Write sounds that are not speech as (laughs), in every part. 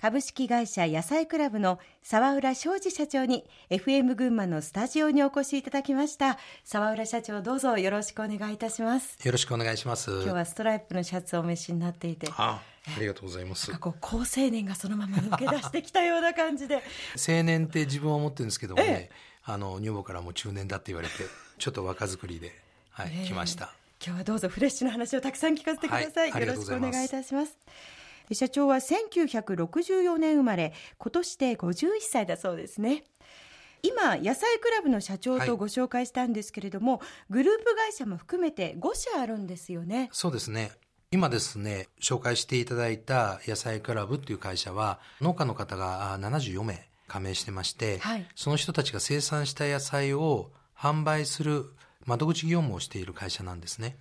株式会社野菜クラブの沢浦昌司社長に FM 群馬のスタジオにお越しいただきました。沢浦社長どうぞよろしくお願いいたします。よろしくお願いします。今日はストライプのシャツをお召しになっていて。あありがとうございます。こう高青年がそのまま抜け出してきたような感じで。青年って自分は思ってるんですけどもね、あの女房からも中年だって言われてちょっと若作りで、はい、来ました。今日はどうぞフレッシュな話をたくさん聞かせてください、はい、よろしくお願いいたします社長は1964年生まれ今年で51歳だそうですね。今野菜クラブの社長とご紹介したんですけれども、はい、グループ会社も含めて5社あるんですよね。そうですね。今ですね紹介していただいた野菜クラブっていう会社は農家の方が74名加盟してまして、はい、その人たちが生産した野菜を販売する窓口業務をしている会社なんですね。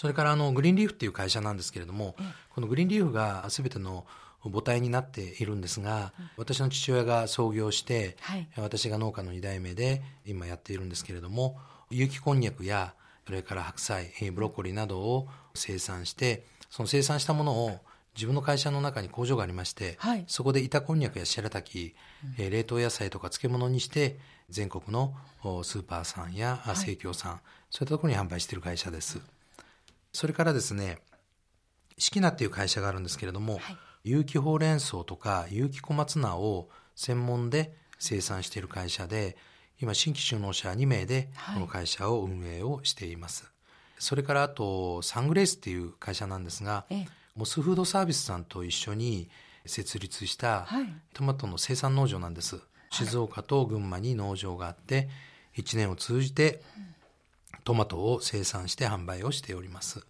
それからあのグリーンリーフっていう会社なんですけれども、このグリーンリーフが全ての母体になっているんですが、私の父親が創業して、はい、私が農家の2代目で今やっているんですけれども、有機こんにゃくや、それから白菜、ブロッコリーなどを生産して、その生産したものを自分の会社の中に工場がありまして、はい、そこで板こんにゃくや白滝、うん、冷凍野菜とか漬物にして全国のスーパーさんや生協さん、はい、そういったところに販売している会社です。それからですね、四季菜っていう会社があるんですけれども、はい、有機ほうれん草とか有機小松菜を専門で生産している会社で、今新規就農者2名でこの会社を運営をしています。はい、それからあとサングレースっていう会社なんですが、ええ、モスフードサービスさんと一緒に設立したトマトの生産農場なんです。はい、静岡と群馬に農場があって、1年を通じてトマトを生産して販売をしております。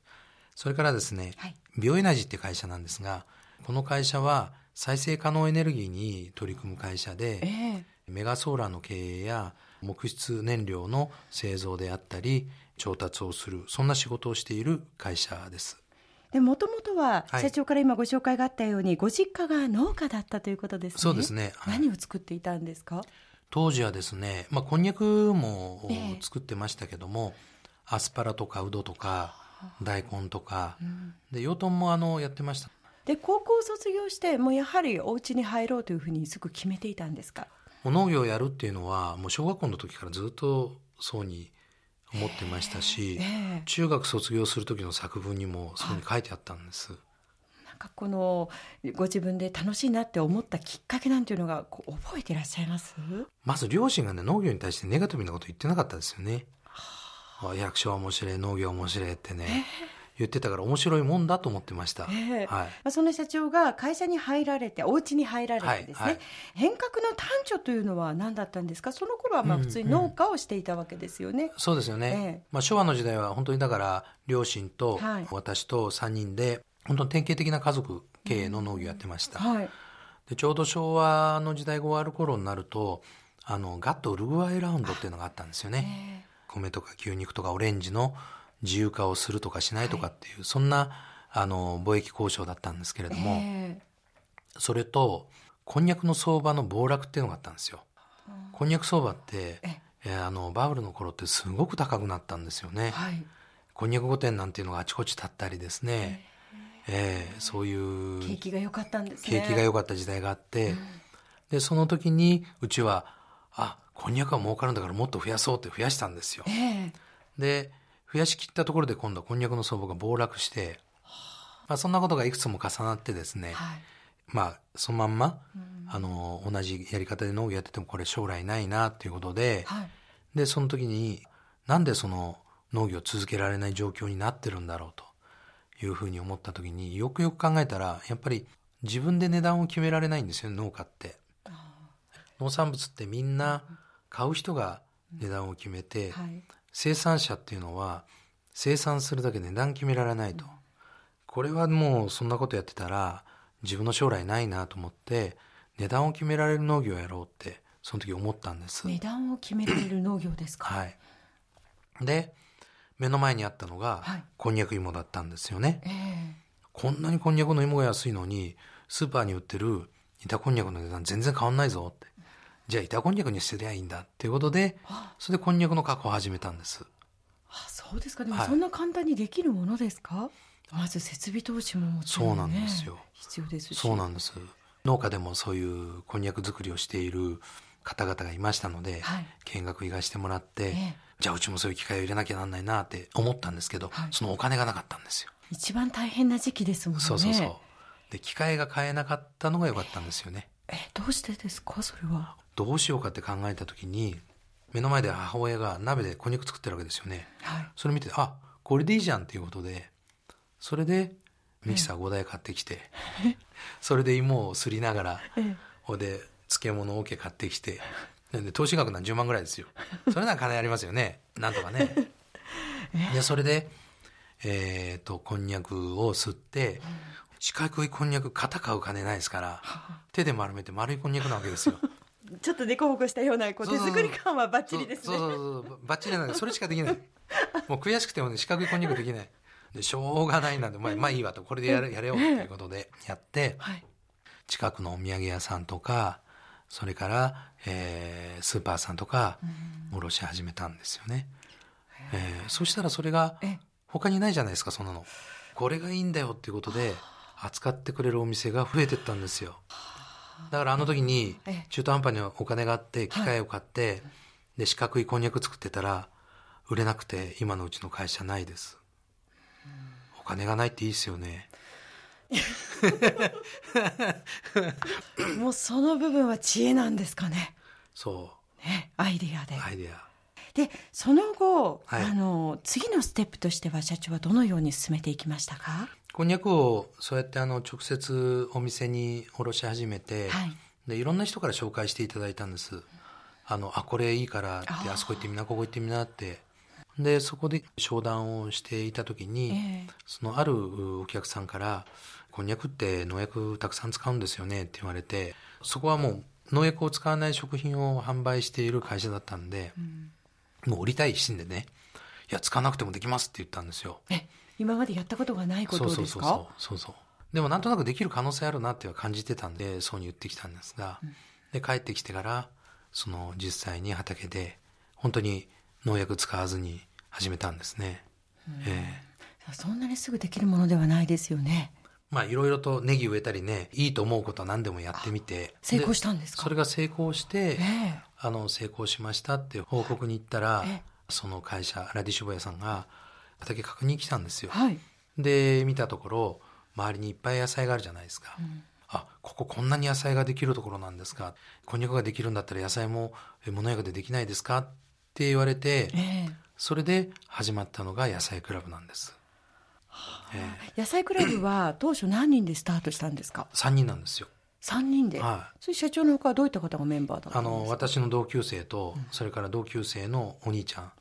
それからですね、はい、ビオエナジーって会社なんですが、この会社は再生可能エネルギーに取り組む会社で、えー、メガソーラーの経営や木質燃料の製造であったり、調達をする、そんな仕事をしている会社です。でもともとは社長から今ご紹介があったように、はい、ご実家が農家だったということですね。そうですね。はい、何を作っていたんですか？当時はですね、まあ、こんにゃくも作ってましたけども、えー、アスパラとかうどとか、大根とか、うん、で、養豚もあの、やってました。で、高校卒業して、もうやはりお家に入ろうというふうにすぐ決めていたんですか？農業をやるっていうのは、もう小学校の時からずっとそうに思ってましたし、えー、中学卒業する時の作文にもそうに書いてあったんです。なんかこのご自分で楽しいなって思ったきっかけなんていうのが覚えていらっしゃいます？まず両親がね農業に対してネガティブなこと言ってなかったですよね。役所は面白い農業面白いってね。えー言ってたから面白いもんだと思ってました。えー、はい。その社長が会社に入られて、お家に入られてですね、はいはい、変革の端緒というのは何だったんですか？その頃はまあ普通に農家をしていたわけですよね。うんうん、そうですよね。えー、まあ昭和の時代は本当にだから両親と私と3人で、本当に典型的な家族経営の農業やってました。うん、はい。で、ちょうど昭和の時代が終わる頃になると、あの、ガットウルグワイラウンドっていうのがあったんですよね。米とか牛肉とかオレンジの自由化をするとかしないとかっていう、はい、そんな、あの、貿易交渉だったんですけれども、えー、それと、こんにゃくの相場の暴落っていうのがあったんですよ。こんにゃく相場って、えー、あの、バブルの頃ってすごく高くなったんですよね。はい、こんにゃく御殿なんていうのがあちこち立ったりですね、えー、えー、そういう。景気が良かったんですね。景気が良かった時代があって、うん、で、その時に、うちは、あ、こんにゃくは儲かるんだからもっと増やそうって増やしたんですよ。えー、で、増やし切ったところで今度はこんにゃくの相場が暴落して、まあそんなことがいくつも重なってですね、はい、まあそのまんま、うん、あの、同じやり方で農業やっててもこれ将来ないなっていうことで、はい、で、その時になんでその農業を続けられない状況になってるんだろうというふうに思った時によくよく考えたら、やっぱり自分で値段を決められないんですよ、農家って。農産物ってみんな買う人が値段を決めて、うんはい生産者っていうのは生産するだけで値段決められないと。これはもうそんなことやってたら自分の将来ないなと思って値段を決められる農業をやろうってその時思ったんです。値段を決められる農業ですか？はい。で、目の前にあったのが、こんにゃく芋だったんですよね。えー、こんなにこんにゃくの芋が安いのに、スーパーに売ってる板こんにゃくの値段全然変わんないぞって。じゃあ板こんにゃくにすりゃいいんだっていうことで、それでこんにゃくの加工を始めたんです。あ、そうですか。でもそんな簡単にできるものですか、はい、まず設備投資ももちろん、ね、そうなんですよ。必要ですし。そうなんです。農家でもそういうこんにゃく作りをしている方々がいましたので、はい、見学行かしてもらって、ええ、じゃあうちもそういう機会を入れなきゃなんないなって思ったんですけど、はい、そのお金がなかったんですよ。一番大変な時期ですもんね。そうそうそう。で、機械が買えなかったのが良かったんですよね。え、どうしてですか？それは。どうしようかって考えた時に、目の前で母親が鍋でこんにゃく作ってるわけですよね。はい。それ見て、あ、これでいいじゃんっていうことで、それでミキサー5台買ってきて、それで芋をすりながら、ほ、で漬物を桶買ってきて、(laughs) で投資額なん10万ぐらいですよ。それなら金ありますよね。(laughs) なんとかね。で、それで、えっ、ー、と、こんにゃくを吸って、四角いこんにゃく型買う金ないですから、手で丸めて丸いこんにゃくなわけですよ。(laughs) ちょっと凸凹したようなこう手作り感はバッチリですね。そうそうそうバッチリなんでそれしかできない。もう悔しくてもね四角いこんにゃくできない。でしょうがないなんで、まあ、まあいいわとこれでやれやれようということでやって、はい、近くのお土産屋さんとかそれから、えー、スーパーさんとか卸し始めたんですよね。えー、そしたらそれが他にないじゃないですかそんなの。これがいいんだよっていうことで扱ってくれるお店が増えてったんですよ。だからあの時に中途半端にお金があって機械を買って、で四角いこんにゃく作ってたら売れなくて今のうちの会社ないです。お金がないっていいですよね。(laughs) もうその部分は知恵なんですかね。そう。ね、アイディアで。アイディア。で、その後、はい、あの、次のステップとしては社長はどのように進めていきましたか？こんにゃくをそうやってあの直接お店に卸し始めて、はい、でいろんな人から紹介していただいたんです。あの、あ、これいいからって、あそこ行ってみな、ここ行ってみなって。で、そこで商談をしていた時に、えー、そのあるお客さんから、こんにゃくって農薬たくさん使うんですよねって言われて、そこはもう農薬を使わない食品を販売している会社だったんで、うん、もう売りたい一心でね、いや、使わなくてもできますって言ったんですよ。え、今までやったことがないことですか？そうそうそうでもなんとなくできる可能性あるなっては感じてたんでそうに言ってきたんですが、うん、で帰ってきてからその実際に畑で本当に農薬使わずに始めたんですね、えー、そんなにすぐできるものではないですよね。まあいろいろとネギ植えたりねいいと思うことは何でもやってみて。成功したんですか？それが成功して、えー、あの成功しましたって報告に行ったら、えー、その会社ラディシュボヤさんが畑確認来たんですよ。はい、で見たところ周りにいっぱい野菜があるじゃないですか。うん、あこここんなに野菜ができるところなんですか。こんにゃくができるんだったら野菜も物屋でできないですか？って言われて、えー、それで始まったのが野菜クラブなんです。えー、野菜クラブは当初何人でスタートしたんですか？3人なんですよ。3人で、はい、それ社長のほかはどういった方がメンバーだったんですか？あの私の同級生と、それから同級生のお兄ちゃん。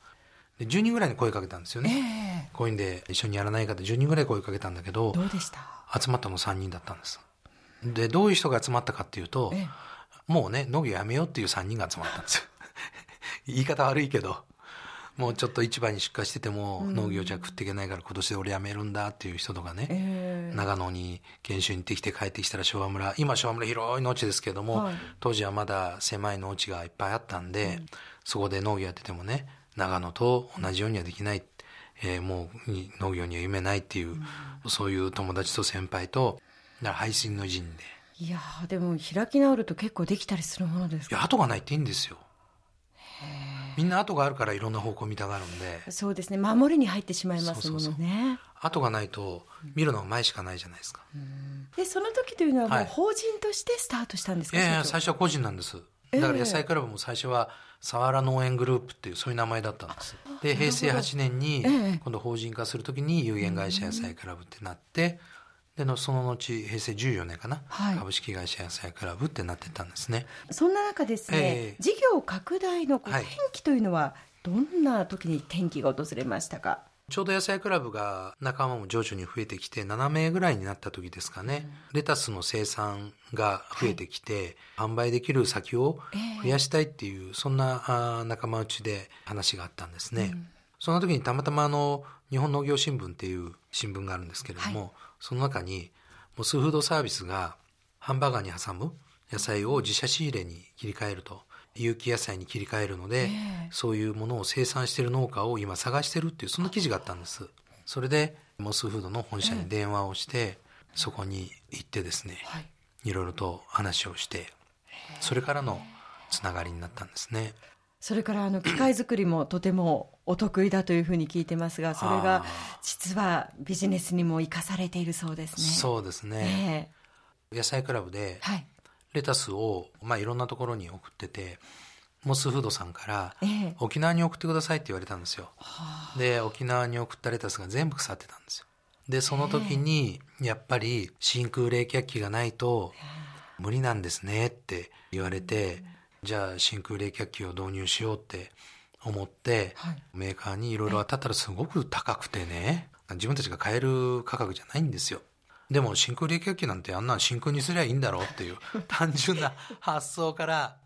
で10人ぐらいに声かけたんですよね、えー、こういうんで一緒にやらないかって10人ぐらい声かけたんだけどどうでした？集まったの3人だったんです。でどういう人が集まったかっていうと、えー、もうね農業やめようっていう3人が集まったんです (laughs) 言い方悪いけどもうちょっと市場に出荷してても農業じゃ食っていけないから今年で俺やめるんだっていう人とかね、え。ー、長野に研修に行ってきて帰ってきたら昭和村今昭和村広い農地ですけども、はい、当時はまだ狭い農地がいっぱいあったんで、うん、そこで農業やっててもね長野と同じようにはできない、えー、もう農業には夢ないっていう、うん、そういう友達と先輩と配信の陣で。いやでも開き直ると結構できたりするものですか？いや後がないっていいんですよみんな後があるからいろんな方向見たがるんで。そうですね。守りに入ってしまいますものね。後がないと見るのが前しかないじゃないですか、でその時というのはもう法人としてスタートしたんですか、はい、いやいや最初は個人なんです。だから野菜クラブも最初は佐原農園グループっていうそういう名前だったんです。で平成8年に今度法人化するときに有限会社野菜クラブってなってでのその後平成14年かな、はい、株式会社野菜クラブってなってたんですね。そんな中ですね、えー、事業拡大の転機というのはどんな時に転機が訪れましたか、ちょうど野菜クラブが仲間も徐々に増えてきて7名ぐらいになった時ですかね、うん、レタスの生産が増えてきて、はい、販売できる先を増やしたいっていう、えー、そんな仲間内で話があったんですね、うん、その時にたまたまあの日本農業新聞っていう新聞があるんですけれども、はい、その中にモスフードサービスがハンバーガーに挟む野菜を自社仕入れに切り替えると有機野菜に切り替えるので、えー、そういうものを生産している農家を今探してるっていうそんな記事があったんです。それでモスフードの本社に電話をして、えー、そこに行ってですね、はい、いろいろと話をしてそれからのつながりになったんですね。それからあの機械作りもとてもお得意だというふうに聞いてますがそれが実はビジネスにも生かされているそうですね。そうですね、えー、野菜クラブでレタスを、まあ、いろんなところに送っててモスフードさんから、沖縄に送ってくださいって言われたんですよ。で沖縄に送ったレタスが全部腐ってたんですよ。でその時にやっぱり真空冷却器がないと無理なんですねって言われて、じゃあ真空冷却器を導入しようって思って、はい、メーカーにいろいろ当たったらすごく高くてね自分たちが買える価格じゃないんですよ。でも真空冷却器なんてあんな真空にすりゃいいんだろうっていう (laughs) 単純な発想から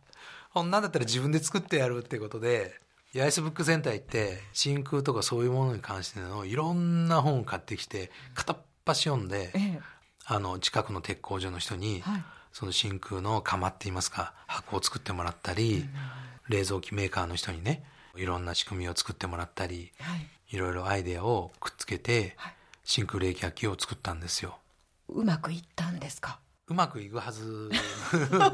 こんなんだったら自分で作ってやるってことでアイスブックセンター行って真空とかそういうものに関してのいろんな本を買ってきて片っ端読んで、ええ、あの近くの鉄工所の人に、はいその真空の釜って言いますか箱を作ってもらったり、冷蔵機メーカーの人にねいろんな仕組みを作ってもらったり、はい、いろいろアイデアをくっつけて、はい、真空冷却器を作ったんですよ。うまくいったんですか？うまくいくはず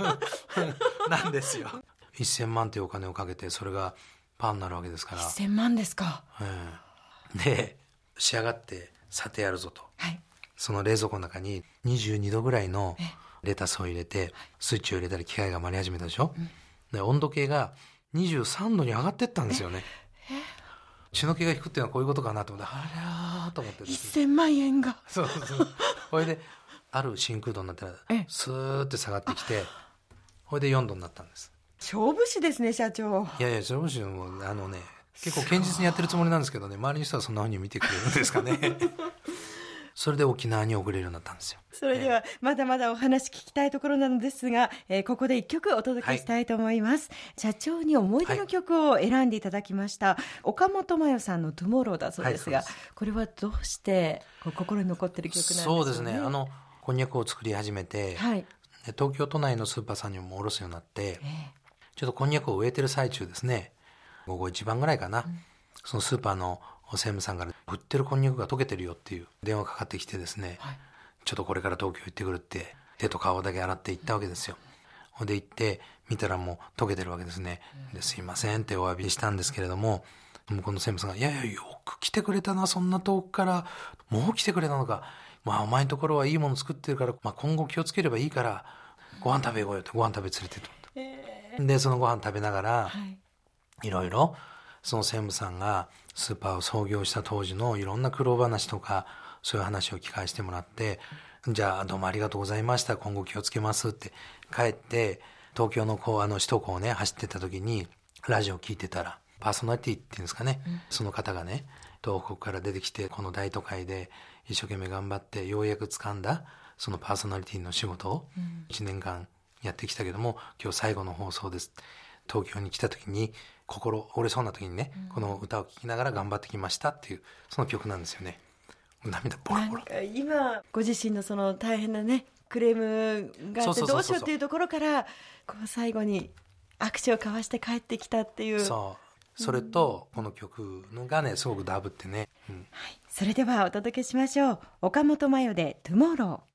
(laughs) なんですよ。1000万というお金をかけてそれがパンになるわけですから。1000万ですか、うん、で仕上がってさてやるぞと、はい、その冷蔵庫の中に22度ぐらいのレタスを入れてスイッチを入れたら機械が回り始めたでしょ、うん、で温度計が23度に上がってったんですよね。血の気が引くっていうのはこういうことかなと思ってあらと思って1000万円が。そうそうこれ (laughs) である真空度になったらスーって下がってきてこれで4度になったんです。勝負師ですね社長。いやいや勝負師もあのね結構堅実にやってるつもりなんですけどね周りの人はそんなふうに見てくれるんですかね (laughs) それで沖縄に送れるようになったんですよ。それではまだまだお話聞きたいところなのですが、えー、ここで一曲お届けしたいと思います、はい、社長に思い出の曲を選んでいただきました、はい、岡本真代さんのトゥモローだそうですが、はい、これはどうして心に残ってる曲なんですか、ね、そうですね。あのこんにゃくを作り始めて、はい、東京都内のスーパーさんにも卸すようになって、えー、ちょっとこんにゃくを植えてる最中ですね。午後一番ぐらいかな、うん、そのスーパーの専務さんから売ってるこんにゃくが溶けてるよっていう電話かかってきてですね、はい、ちょっとこれから東京行ってくるって手と顔だけ洗って行ったわけですよ。ほんで行って見たらもう溶けてるわけですね。ですいませんってお詫びしたんですけれども向こうの専務さんが「いやいやよく来てくれたなそんな遠くからもう来てくれたのか。まあお前のところはいいもの作ってるから、まあ、今後気をつければいいからご飯食べようよ」ってご飯食べ連れてって、えー、でそのご飯食べながら、はい、いろいろその専務さんがスーパーを創業した当時のいろんな苦労話とかそういう話を聞かせてもらってじゃあどうもありがとうございました。今後気をつけますって帰って東京のこうあの首都高をね走ってた時にラジオ聞いてたらパーソナリティっていうんですかね、うん、その方がね東北から出てきてこの大都会で一生懸命頑張ってようやく掴んだそのパーソナリティの仕事を1年間やってきたけども、今日最後の放送です東京に来た時に心折れそうな時にね、この歌を聴きながら頑張ってきましたっていうその曲なんですよね。涙ボロボロ。今ご自身のその大変なねクレームがあってどうしようっていうところからこう最後に握手を交わして帰ってきたっていう。そう。それとこの曲のがねすごくダブってね、うん、はい、それではお届けしましょう。岡本真代で「トゥモロー」